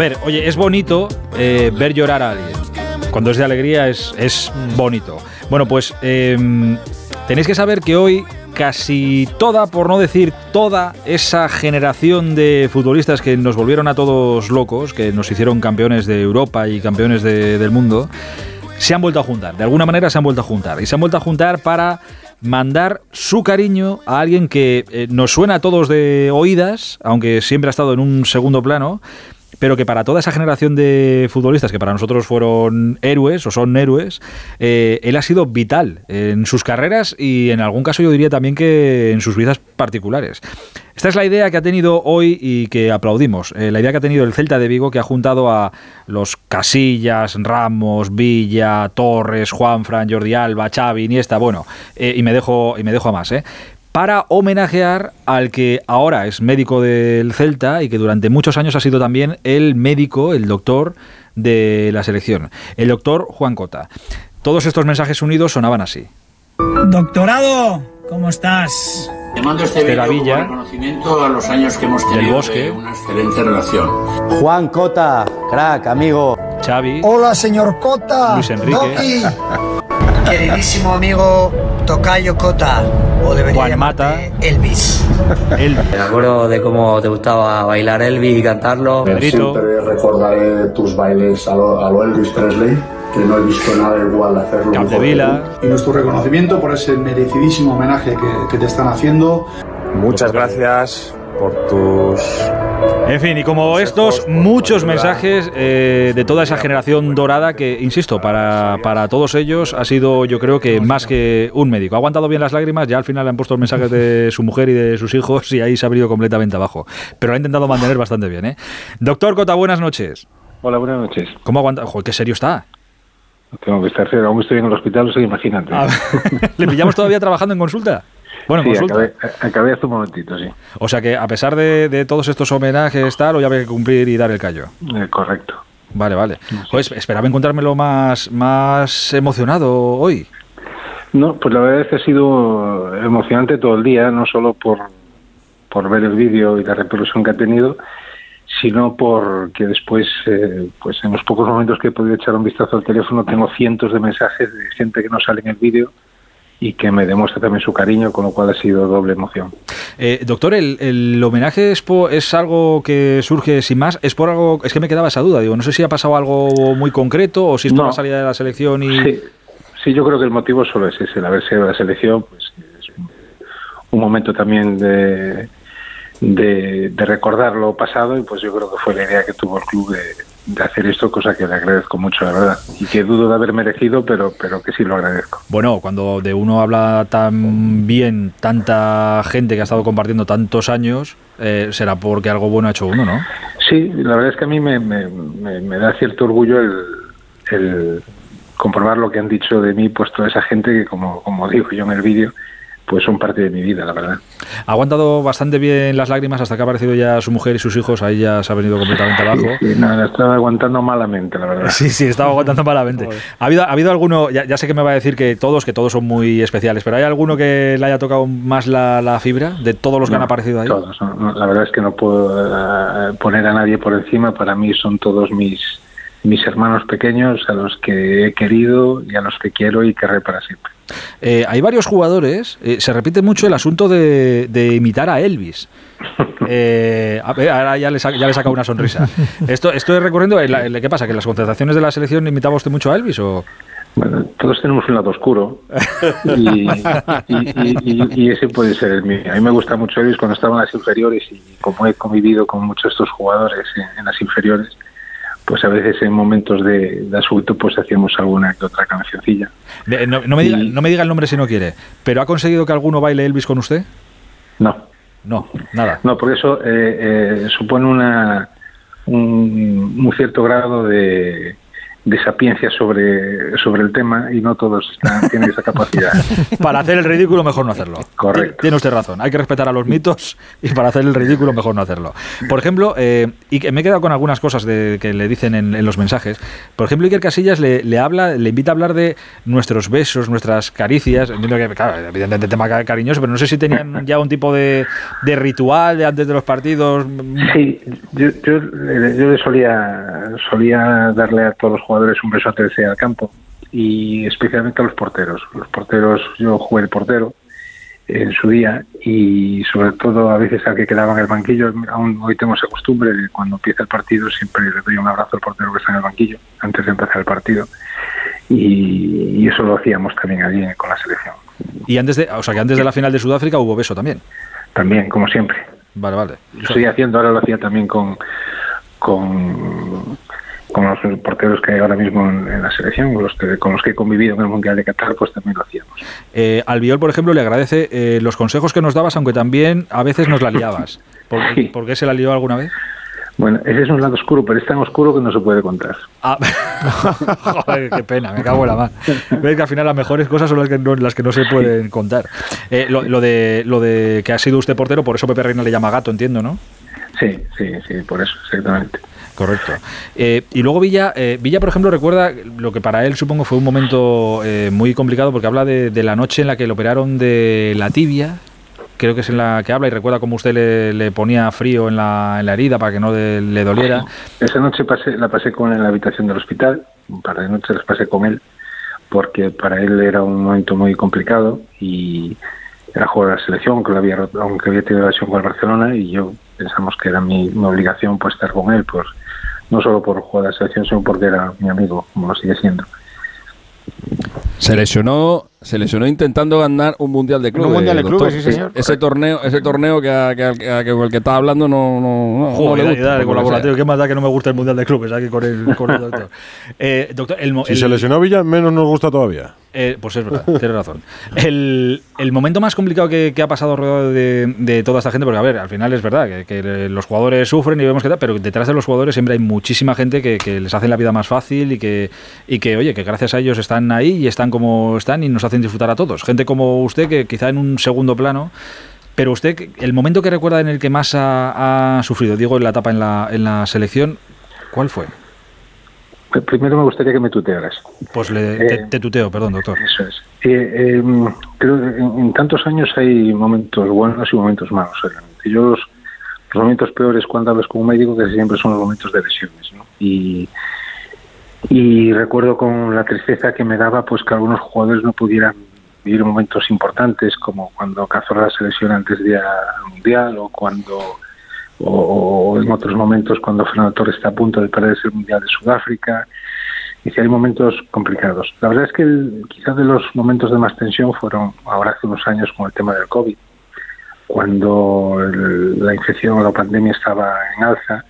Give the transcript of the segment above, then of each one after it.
ver, oye, es bonito eh, ver llorar a alguien. Cuando es de alegría es, es bonito. Bueno, pues em, tenéis que saber que hoy casi toda, por no decir toda, esa generación de futbolistas que nos volvieron a todos locos, que nos hicieron campeones de Europa y campeones del mundo, se han vuelto a juntar. De alguna manera se han vuelto a juntar. Y se han vuelto a juntar para mandar su cariño a alguien que eh, nos suena a todos de oídas, aunque siempre ha estado en un segundo plano, pero que para toda esa generación de futbolistas que para nosotros fueron héroes o son héroes, eh, él ha sido vital en sus carreras y en algún caso yo diría también que en sus vidas particulares. Esta es la idea que ha tenido hoy y que aplaudimos. Eh, la idea que ha tenido el Celta de Vigo, que ha juntado a los Casillas, Ramos, Villa, Torres, Juanfran, Jordi Alba, Xavi, Iniesta, bueno, eh, y me dejo y me dejo a más, ¿eh? Para homenajear al que ahora es médico del Celta y que durante muchos años ha sido también el médico, el doctor de la selección, el doctor Juan Cota. Todos estos mensajes unidos sonaban así. Doctorado, ¿cómo estás? Te mando este vídeo como reconocimiento a los años que hemos tenido bosque. una excelente relación. Juan Cota, crack, amigo. Xavi. Hola, señor Cota. Luis Enrique. Queridísimo amigo Tocayo Cota, o debería Juan Mata. Elvis. Elvis. Me acuerdo de cómo te gustaba bailar Elvis y cantarlo. Pedrito. Siempre recordaré tus bailes a lo, a lo Elvis Presley, que no he visto nada igual hacerlo. y nuestro reconocimiento por ese merecidísimo homenaje que, que te están haciendo. Muchas gracias por tus... En fin, y como estos, muchos mensajes eh, de toda esa generación dorada que, insisto, para, para todos ellos ha sido, yo creo que más que un médico. Ha aguantado bien las lágrimas, ya al final le han puesto los mensajes de su mujer y de sus hijos y ahí se ha abrido completamente abajo. Pero lo ha intentado mantener bastante bien, ¿eh? Doctor Cota, buenas noches. Hola, buenas noches. ¿Cómo aguanta? Joder, qué serio está. Tengo que estar serio. Aún estoy en el hospital, o sea, imagínate. Ah, ¿Le pillamos todavía trabajando en consulta? Bueno, en sí, consulta. acabé, acabé hace un momentito, sí. O sea que a pesar de, de todos estos homenajes, tal, ya había que cumplir y dar el callo. Eh, correcto. Vale, vale. Pues esperaba encontrármelo más, más emocionado hoy. No, pues la verdad es que ha sido emocionante todo el día, no solo por, por ver el vídeo y la repercusión que ha tenido, sino porque después, eh, pues en los pocos momentos que he podido echar un vistazo al teléfono, tengo cientos de mensajes de gente que no sale en el vídeo y que me demuestra también su cariño, con lo cual ha sido doble emoción. Eh, doctor, el, el homenaje es, po- es algo que surge sin más. Es por algo. Es que me quedaba esa duda. Digo, no sé si ha pasado algo muy concreto o si es por No. la salida de la selección y. Sí, sí, yo creo que el motivo solo es ese, el haberse ido a la selección, pues es un, un momento también de, de, de recordar lo pasado y pues yo creo que fue la idea que tuvo el club de, de hacer esto, cosa que le agradezco mucho, la verdad, y que dudo de haber merecido, pero, pero que sí lo agradezco. Bueno, cuando de uno habla tan bien tanta gente que ha estado compartiendo tantos años, eh, será porque algo bueno ha hecho uno, ¿no? Sí, la verdad es que a mí me, me, me- me da cierto orgullo el, el comprobar lo que han dicho de mí, pues toda esa gente que, como, como digo yo en el vídeo, pues son parte de mi vida, la verdad. Ha aguantado bastante bien las lágrimas hasta que ha aparecido ya su mujer y sus hijos. Ahí ya se ha venido completamente abajo. Sí, no, la estaba aguantando malamente, la verdad. Sí, sí, estaba aguantando malamente. ¿Ha habido, ha habido alguno, ya, ya sé que me va a decir que todos, que todos son muy especiales, pero ¿hay alguno que le haya tocado más la, la fibra de todos los que han aparecido ahí? Todos, no, la verdad es que no puedo eh, poner a nadie por encima. Para mí son todos mis mis hermanos pequeños a los que he querido y a los que quiero y querré para siempre. Eh, hay varios jugadores, eh, se repite mucho el asunto de, de imitar a Elvis. Eh, a ver, ahora ya le, ya le saca una sonrisa. Esto, esto es recurriendo. en la- en la- ¿Qué pasa? ¿Que en las concentraciones de la selección imitaba usted mucho a Elvis? O? Bueno, todos tenemos un lado oscuro y, y- y- y- y ese puede ser el mío. A mí me gusta mucho Elvis cuando estaba en las inferiores y como he convivido con muchos de estos jugadores en, en las inferiores, pues a veces en momentos de, de asunto pues hacíamos alguna que otra cancioncilla. De- no, no me diga, Y- no me diga el nombre si no quiere, pero ¿ha conseguido que alguno baile Elvis con usted? No, No, nada. no, porque eso eh, eh, supone una un, un cierto grado de, de sapiencia sobre, sobre el tema y no todos están, tienen esa capacidad. para hacer el ridículo mejor no hacerlo. Correcto. Tiene usted razón, hay que respetar a los mitos y para hacer el ridículo mejor no hacerlo. Por ejemplo, eh, y me he quedado con algunas cosas de, que le dicen en, los mensajes. Por ejemplo, Iker Casillas le, le, habla, le invita a hablar de nuestros besos, nuestras caricias. Entiendo que, claro, evidentemente tema cariñoso, pero no sé si tenían ya un tipo de, de ritual de antes de los partidos. Sí, yo, yo, yo solía, solía darle a todos los jugadores un beso antes de al campo y especialmente a los porteros. Los porteros, yo jugué el portero en su día y sobre todo a veces al que quedaba en el banquillo, aún hoy tengo esa costumbre de cuando empieza el partido siempre le doy un abrazo al portero que está en el banquillo antes de empezar el partido y, eso lo hacíamos también allí con la selección. Y antes de, o sea que antes de la final de Sudáfrica hubo beso también. También, como siempre. Vale, vale. Lo estoy haciendo, ahora lo hacía también con, con con los porteros que hay ahora mismo en, la selección, con los, que, con los que he convivido en el Mundial de Qatar, pues también lo hacíamos. Eh, Albiol, por ejemplo, le agradece eh, los consejos que nos dabas, aunque también a veces nos la liabas. ¿Por, ¿por qué se la lió alguna vez? Bueno, ese es un lado oscuro, pero es tan oscuro que no se puede contar. Ah, joder, qué pena, me cago en la mano. Ves que al final las mejores cosas son las que no, las que no se pueden contar. Eh, lo, lo, de, lo de que ha sido usted portero, por eso Pepe Reina le llama gato, entiendo, ¿no? Sí, sí, sí, por eso, exactamente. Correcto. Eh, y luego Villa, eh, Villa, por ejemplo, recuerda lo que para él supongo fue un momento eh, muy complicado porque habla de, la noche en la que le operaron de la tibia, creo que es en la que habla y recuerda cómo usted le, ponía frío en la, en la, herida para que no le doliera. Esa noche pasé, la pasé con él en la habitación del hospital, un par de noches las pasé con él porque para él era un momento muy complicado y era jugar a la selección, aunque había, aunque había tenido relación con el Barcelona y yo pensamos que era mi, mi obligación pues estar con él, pues no solo por jugar a la selección, sino porque era mi amigo, como lo sigue siendo. Se se lesionó intentando ganar un mundial de clubes. Un mundial de clubes, sí, señor. Ese torneo, ese torneo que, que, con el que estaba hablando no, no, Joder, no le gusta, colaborativo. ¿Qué más da que no me gusta el mundial de clubes aquí con el, con el doctor? Eh, doctor el, si se lesionó Villa, menos nos gusta todavía. Eh, pues es verdad, tiene razón. El, el, momento más complicado que, que ha pasado alrededor de, de, toda esta gente, porque a ver, al final es verdad que, que, los jugadores sufren y vemos que tal, pero detrás de los jugadores siempre hay muchísima gente que, que les hace la vida más fácil y que, y que, oye, que gracias a ellos están ahí y están como están y nos hacen disfrutar a todos gente como usted que quizá en un segundo plano, pero usted, el momento que recuerda en el que más ha, sufrido, digo, en la etapa en la, en la selección, ¿cuál fue? Primero me gustaría que me tutearas. Pues le, te, eh, tuteo, perdón, doctor. Eso es. Eh, em, creo que en, tantos años hay momentos buenos y momentos malos. Yo los, momentos peores cuando hablas con un médico que siempre son los momentos de lesiones. ¿no? Y, y recuerdo con la tristeza que me daba pues que algunos jugadores no pudieran vivir momentos importantes como cuando Cazorla se lesiona antes del mundial o cuando o, en otros momentos cuando Fernando Torres está a punto de perder el mundial de Sudáfrica y si hay momentos complicados. La verdad es que quizás de los momentos de más tensión fueron ahora hace unos años con el tema del COVID, cuando la infección o la pandemia estaba en alza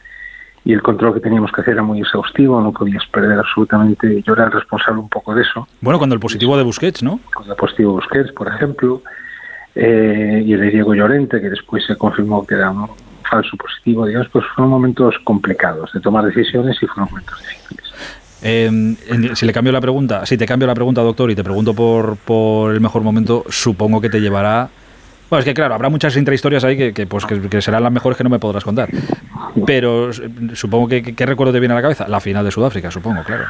y el control que teníamos que hacer era muy exhaustivo, no podías perder absolutamente. Yo era el responsable un poco de eso. Bueno, cuando el positivo de Busquets, ¿no? Cuando el positivo de Busquets, por ejemplo, eh, y el de Diego Llorente, que después se confirmó que era un falso positivo, digamos, pues fueron momentos complicados de tomar decisiones y fueron momentos difíciles. Eh, si le cambio la pregunta, si te cambio la pregunta, doctor, y te pregunto por, por el mejor momento, supongo que te llevará bueno, es que claro, habrá muchas intrahistorias ahí que, pues, que, serán las mejores que no me podrás contar. Pero supongo que ¿qué recuerdo te viene a la cabeza? La final de Sudáfrica, supongo, claro.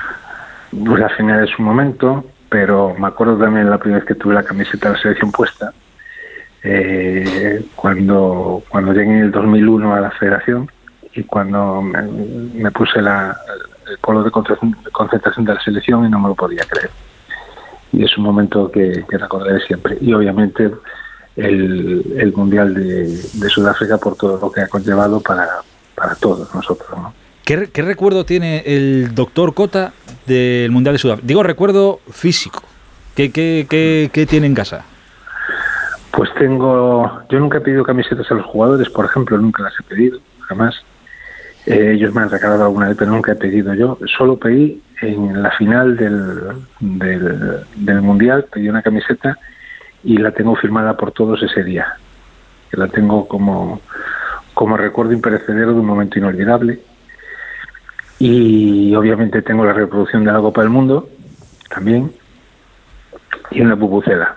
Pues la final es un momento, pero me acuerdo también la primera vez que tuve la camiseta de la selección puesta, eh, cuando, cuando llegué en el 2001 a la federación y cuando me, puse la, el polo de concentración de la selección y no me lo podía creer. Y es un momento que, que recordaré siempre. Y obviamente el, Mundial de, Sudáfrica por todo lo que ha conllevado para, para todos nosotros. ¿no? ¿Qué, recuerdo tiene el doctor Cota del Mundial de Sudáfrica? Digo, recuerdo físico. ¿Qué, qué, qué, tiene en casa? Pues tengo, yo nunca he pedido camisetas a los jugadores, por ejemplo, nunca las he pedido, jamás. Eh, ellos me han regalado alguna vez, pero nunca he pedido yo. Solo pedí en la final del, del, del Mundial, pedí una camiseta y la tengo firmada por todos ese día. Que la tengo como, como recuerdo imperecedero de un momento inolvidable. Y obviamente tengo la reproducción de la Copa del Mundo también y una pupucera.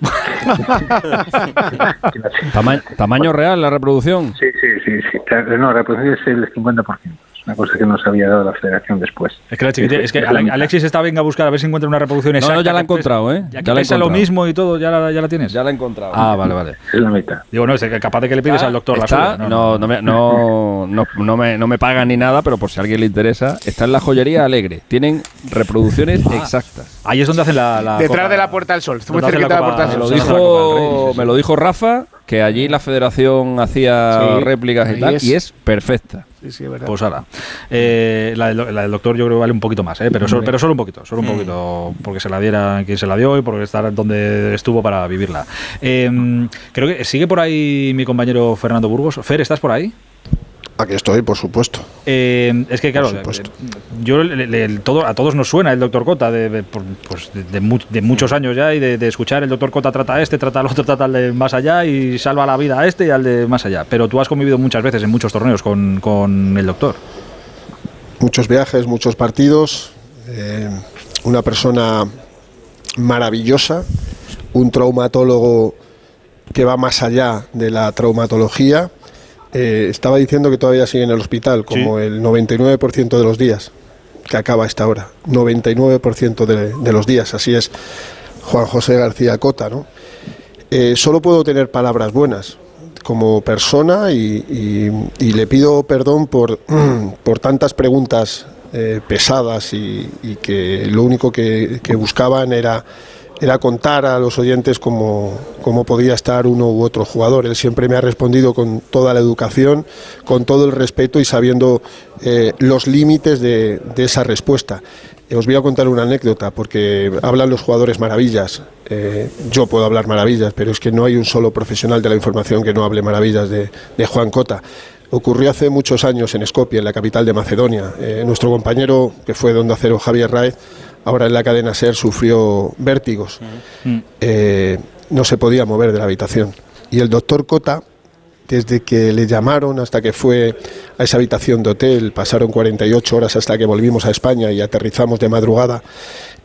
¿Tamaño real la reproducción? Sí, sí, sí. sí. No, la reproducción es el 50% una cosa que nos había dado la federación después. Es que, es que Alexis está venga a buscar a ver si encuentra una reproducción exacta. No, ya la he encontrado, ¿eh? Ya, ya la lo mismo y todo, ya la, ya la tienes. Ya la he encontrado. Ah, vale, vale. Es la mitad. Digo, no, es que capaz de que le pides al doctor la suya. No, no, me, no, no, me, no me pagan ni nada, pero por si a alguien le interesa, está en la joyería Alegre. Tienen reproducciones ah. exactas. Ahí es donde hacen la. Detrás de la Puerta del Sol. Muy cerquita de la Puerta del Sol. Me lo dijo, me lo dijo Rafa, que allí la federación hacía réplicas y, tal, y es perfecta. Sí, sí, verdad. Pues ahora. Eh, la, del, doctor yo creo que vale un poquito más, ¿eh? pero, pero solo un poquito, solo un poquito, porque se la diera quien se la dio y porque estar donde estuvo para vivirla. Em, creo que sigue por ahí mi compañero Fernando Burgos. Fer, ¿estás por ahí? Aquí estoy, por supuesto. Eh, es que, claro, yo todo, a todos nos suena el doctor Cota de, pues de, muchos años ya y de, escuchar el doctor Cota trata a este, trata al otro, trata al de más allá y salva la vida a este y al de más allá. Pero tú has convivido muchas veces en muchos torneos con, con el doctor. Muchos viajes, muchos partidos. Eh, una persona maravillosa, un traumatólogo que va más allá de la traumatología eh, estaba diciendo que todavía sigue en el hospital, como el 99% de los días, que acaba esta hora. 99% de, los días, así es Juan José García Cota, ¿no? Eh, solo puedo tener palabras buenas como persona y, le pido perdón por, por tantas preguntas eh, pesadas y, que lo único que buscaban era era contar a los oyentes cómo, cómo, podía estar uno u otro jugador. Él siempre me ha respondido con toda la educación, con todo el respeto y sabiendo eh, los límites de, esa respuesta. Os voy a contar una anécdota, porque hablan los jugadores maravillas. Eh, yo puedo hablar maravillas, pero es que no hay un solo profesional de la información que no hable maravillas de, Juan Cota. Ocurrió hace muchos años en Skopje, en la capital de Macedonia. Eh, nuestro compañero, que fue donde acero Javier Raez, ahora en la cadena SER sufrió vértigos. Eh, no se podía mover de la habitación. Y el doctor Cota, desde que le llamaron hasta que fue a esa habitación de hotel, pasaron 48 horas hasta que volvimos a España y aterrizamos de madrugada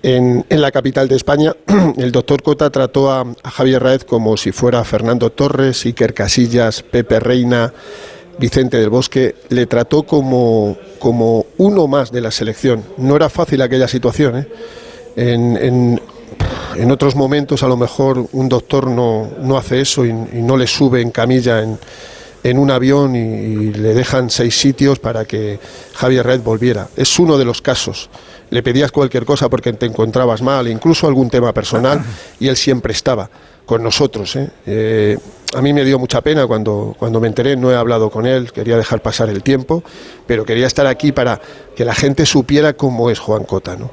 en, la capital de España, el doctor Cota trató a, a Javier Raez como si fuera Fernando Torres, Iker Casillas, Pepe Reina, Vicente del Bosque, le trató como, como uno más de la selección. No era fácil aquella situación. ¿eh? En, en, otros momentos a lo mejor un doctor no, no hace eso y, no le sube en camilla en, en un avión y, le dejan seis sitios para que Javier Red volviera. Es uno de los casos. Le pedías cualquier cosa porque te encontrabas mal, incluso algún tema personal, y él siempre estaba con nosotros. ¿eh? Eh, a mí me dio mucha pena cuando, cuando me enteré, no he hablado con él, quería dejar pasar el tiempo, pero quería estar aquí para que la gente supiera cómo es Juan Cota. ¿no?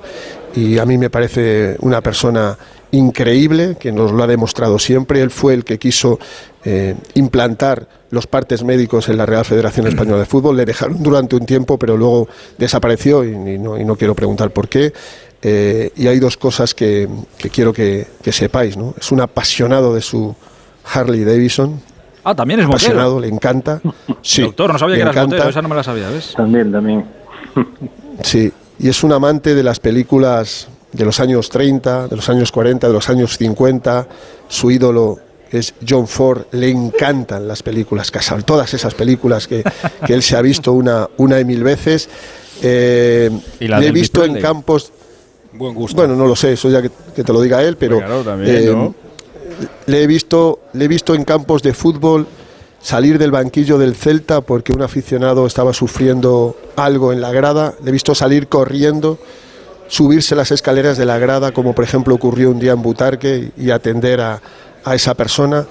Y a mí me parece una persona increíble, que nos lo ha demostrado siempre. Él fue el que quiso eh, implantar los partes médicos en la Real Federación Española de Fútbol. Le dejaron durante un tiempo, pero luego desapareció y, no, y no, quiero preguntar por qué. Eh, y hay dos cosas que, quiero que, sepáis. ¿no? Es un apasionado de su Harley Davidson. Ah, también es apasionado, le encanta. Sí, Doctor, no sabía que eras motero, esa no me la sabía, ¿ves? También, también. sí, y es un amante de las películas de los años 30, de los años 40, de los años 50. Su ídolo es John Ford, le encantan las películas Casal, todas esas películas que, él se ha visto una, una y mil veces. Eh, le he visto en campos bueno, no lo sé, eso ya que, te lo diga él, pero eh, le, he visto, le he visto en campos de fútbol salir del banquillo del Celta porque un aficionado estaba sufriendo algo en la grada, le he visto salir corriendo, subirse las escaleras de la grada, como por ejemplo ocurrió un día en Butarque, y atender a, esa persona.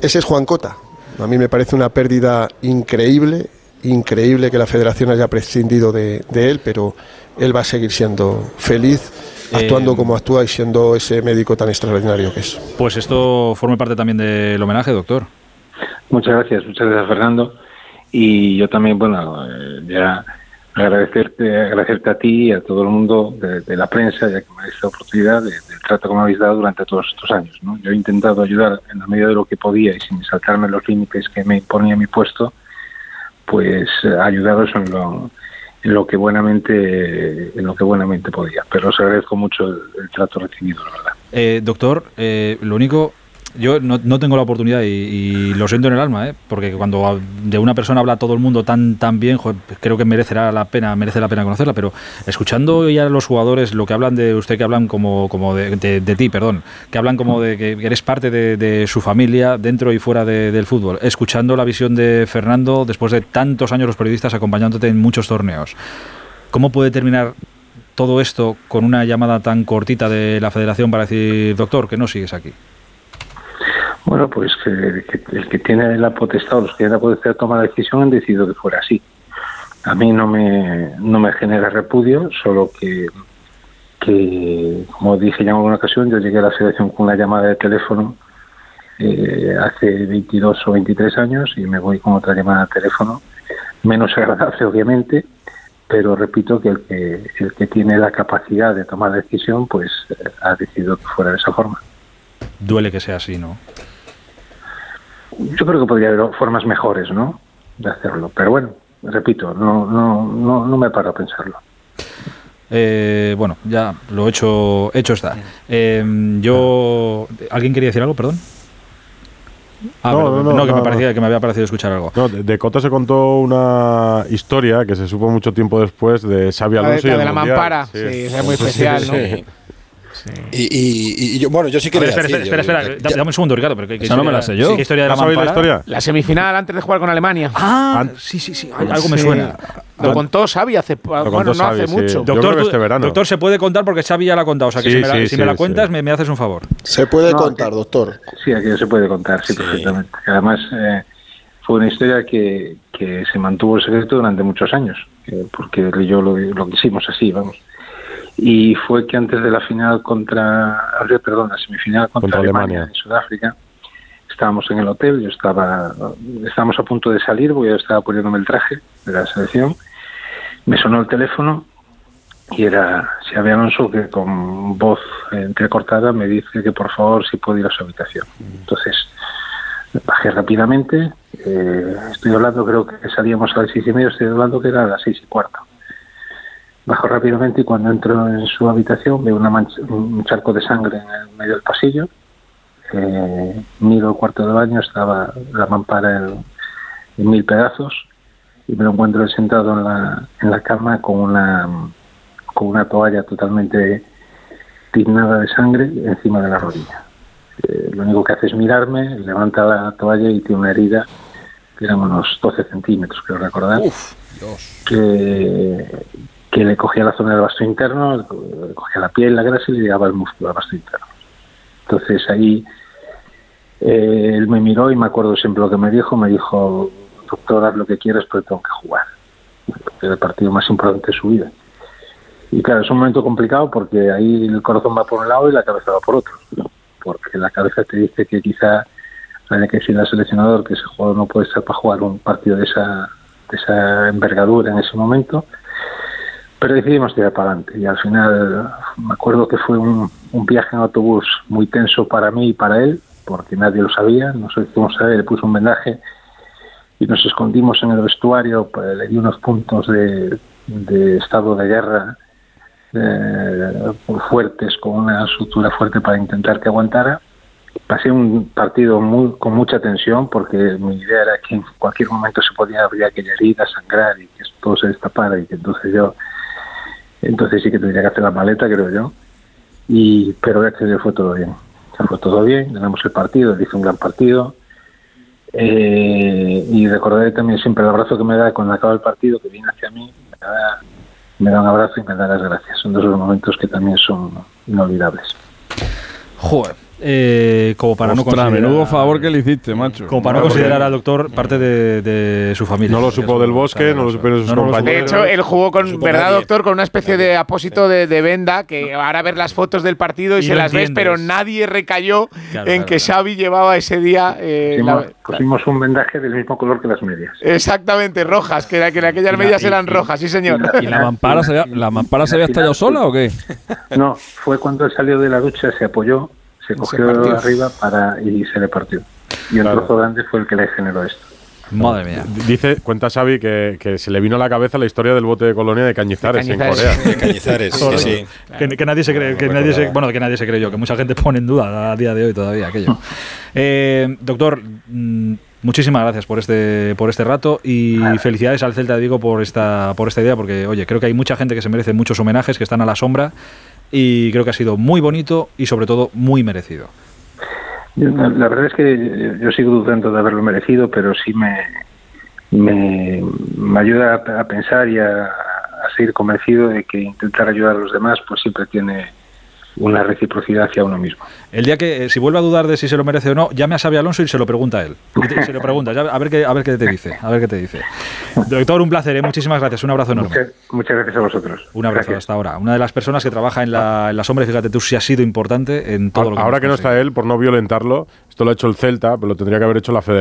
Ese es Juan Cota. A mí me parece una pérdida increíble, increíble que la federación haya prescindido de él, pero él va a seguir siendo feliz actuando eh, como actúa y siendo ese médico tan extraordinario que es. Pues esto forma parte también del homenaje, doctor. Muchas gracias, muchas gracias Fernando. Y yo también, bueno, eh, ya agradecerte, agradecerte a ti y a todo el mundo de, la prensa, ya que me habéis dado oportunidad del trato que me habéis dado durante todos estos años. ¿no? Yo he intentado ayudar en la medida de lo que podía y sin saltarme los límites que me imponía mi puesto, pues ayudaros en lo, en lo que buenamente en lo que buenamente podía. Pero os agradezco mucho el, el trato recibido, la verdad. Eh, doctor, eh, lo único yo no, no, tengo la oportunidad y, lo siento en el alma, ¿eh? porque cuando de una persona habla todo el mundo tan tan bien, creo que merecerá la pena, merece la pena conocerla, pero escuchando ya a los jugadores lo que hablan de usted, que hablan como, como de, ti, perdón, que hablan como de que eres parte de, su familia dentro y fuera del fútbol, escuchando la visión de Fernando después de tantos años los periodistas acompañándote en muchos torneos, ¿cómo puede terminar todo esto con una llamada tan cortita de la federación para decir, doctor, que no sigues aquí? Bueno, pues que, el que tiene la potestad, los que tienen la potestad de tomar la decisión han decidido que fuera así. A mí no me, no me genera repudio, solo que, que, como dije ya en alguna ocasión, yo llegué a la selección con una llamada de teléfono eh, hace 22 o 23 años y me voy con otra llamada de teléfono, menos agradable obviamente, pero repito que el que, el que tiene la capacidad de tomar la decisión, pues eh, ha decidido que fuera de esa forma. Duele que sea así, ¿no? Yo creo que podría haber formas mejores, ¿no? De hacerlo. Pero bueno, repito, no, no, no, no me paro a pensarlo. Eh, bueno, ya lo hecho, hecho está. Eh, yo, ¿alguien quería decir algo? Perdón. Ah, no, no, no, que me parecía que me había parecido escuchar algo. No, de, Cota se contó una historia que se supo mucho tiempo después de Xavi Alonso de, la mampara, sí, es muy especial, ¿no? Y, yo, bueno, yo sí quería espera, espera, espera, espera, dame un segundo, Ricardo. Pero que, no me la sé yo. ¿Qué historia de la, la historia? La semifinal antes de jugar con Alemania. Ah, sí, sí, sí. Algo me suena. Lo contó Xavi hace, bueno, no hace mucho. Doctor, este verano. doctor, se puede contar porque Xavi ya la ha contado. O sea, que si, me la, si me la cuentas, me, me, haces un favor. Se puede contar, doctor. Sí, aquí se puede contar, sí, perfectamente. Además, eh, fue una historia que, que se mantuvo en secreto durante muchos años. Eh, porque yo lo, lo quisimos así, vamos y fue que antes de la final contra, perdón, la semifinal contra, Alemania, en Sudáfrica, estábamos en el hotel, yo estaba, estábamos a punto de salir, porque yo estaba poniéndome el traje de la selección, me sonó el teléfono y era había Alonso que con voz entrecortada me dice que por favor si puedo ir a su habitación. Entonces bajé rápidamente, eh, estoy hablando, creo que salíamos a las seis y media, estoy hablando que era a las seis y cuarto Bajo rápidamente y cuando entro en su habitación veo una un charco de sangre en el medio del pasillo. Eh, miro el cuarto de baño, estaba la mampara en, mil pedazos y me lo encuentro sentado en la, en la cama con una, con una toalla totalmente tiznada de sangre encima de la rodilla. Eh, lo único que hace es mirarme, levanta la toalla y tiene una herida que eran unos 12 centímetros, creo recordar. Que, que le cogía la zona del vasto interno, le cogía la piel, la grasa y le llegaba el músculo al vasto interno. Entonces ahí eh, él me miró y me acuerdo siempre lo que me dijo, me dijo, doctor, haz lo que quieras, pero tengo que jugar. Era el partido más importante de su vida. Y claro, es un momento complicado porque ahí el corazón va por un lado y la cabeza va por otro. Porque la cabeza te dice que quizá haya que decirle al seleccionador que ese jugador no puede estar para jugar un partido de esa, de esa envergadura en ese momento pero decidimos tirar para adelante y al final me acuerdo que fue un, viaje en autobús muy tenso para mí y para él porque nadie lo sabía, no sé cómo saber, le puso un vendaje y nos escondimos en el vestuario, pues, le di unos puntos de, estado de guerra eh, fuertes, con una sutura fuerte para intentar que aguantara. Pasé un partido muy, con mucha tensión porque mi idea era que en cualquier momento se podía abrir aquella herida, sangrar y que todo se destapara y que entonces yo entonces sí que tendría que hacer la maleta, creo yo. Y, pero gracias a fue todo bien. Fue todo bien, ganamos el partido, hice un gran partido. Eh, y recordaré también siempre el abrazo que me da cuando acaba el partido, que viene hacia mí, me da, me da un abrazo y me da las gracias. Son dos momentos que también son inolvidables. Joder, eh, como para no considerar. menudo favor que le hiciste, macho. Como para no, considerar al doctor parte de, su familia. No lo supo del bosque, no lo supo de sus compañeros. De hecho, él jugó con, ¿verdad, doctor? Con una especie de apósito de, venda que ahora ver las fotos del partido y, se las ves, pero nadie recayó en que Xavi llevaba ese día. Eh, pusimos, un vendaje del mismo color que las medias. Exactamente, rojas, que, que aquellas medias eran rojas, sí, señor. ¿Y la, mampara, se había, la mampara se había estallado sola o qué? No, fue cuando él salió de la ducha, se apoyó se cogió arriba para y se le partió. Y un trozo grande fue el que le generó esto. Madre mía. Dice, cuenta Xavi que, que, se le vino a la cabeza la historia del bote de colonia de Cañizares, en Corea. De Cañizares, sí, sí. Que, nadie se cree, que nadie se, bueno, que nadie se creyó, que mucha gente pone en duda a día de hoy todavía aquello. eh, doctor, mm, muchísimas gracias por este, por este rato y felicidades al Celta de Vigo por esta, por esta idea, porque oye, creo que hay mucha gente que se merece muchos homenajes, que están a la sombra y creo que ha sido muy bonito y sobre todo muy merecido. La, verdad es que yo sigo dudando de haberlo merecido, pero sí me, me, ayuda a, pensar y a, a seguir convencido de que intentar ayudar a los demás pues siempre tiene una reciprocidad hacia uno mismo. El día que, eh, si vuelve a dudar de si se lo merece o no, llame a Xavi Alonso y se lo pregunta a él. se lo pregunta, a ver qué, a ver qué te dice. A ver qué te dice. Doctor, un placer, ¿eh? muchísimas gracias, un abrazo enorme. Muchas, gracias a vosotros. Un abrazo hasta ahora. Una de las personas que trabaja en la, en la sombra, fíjate tú, si ha sido importante en todo lo que Ahora que no está él, por no violentarlo, esto lo ha hecho el Celta, pero lo tendría que haber hecho la Federación.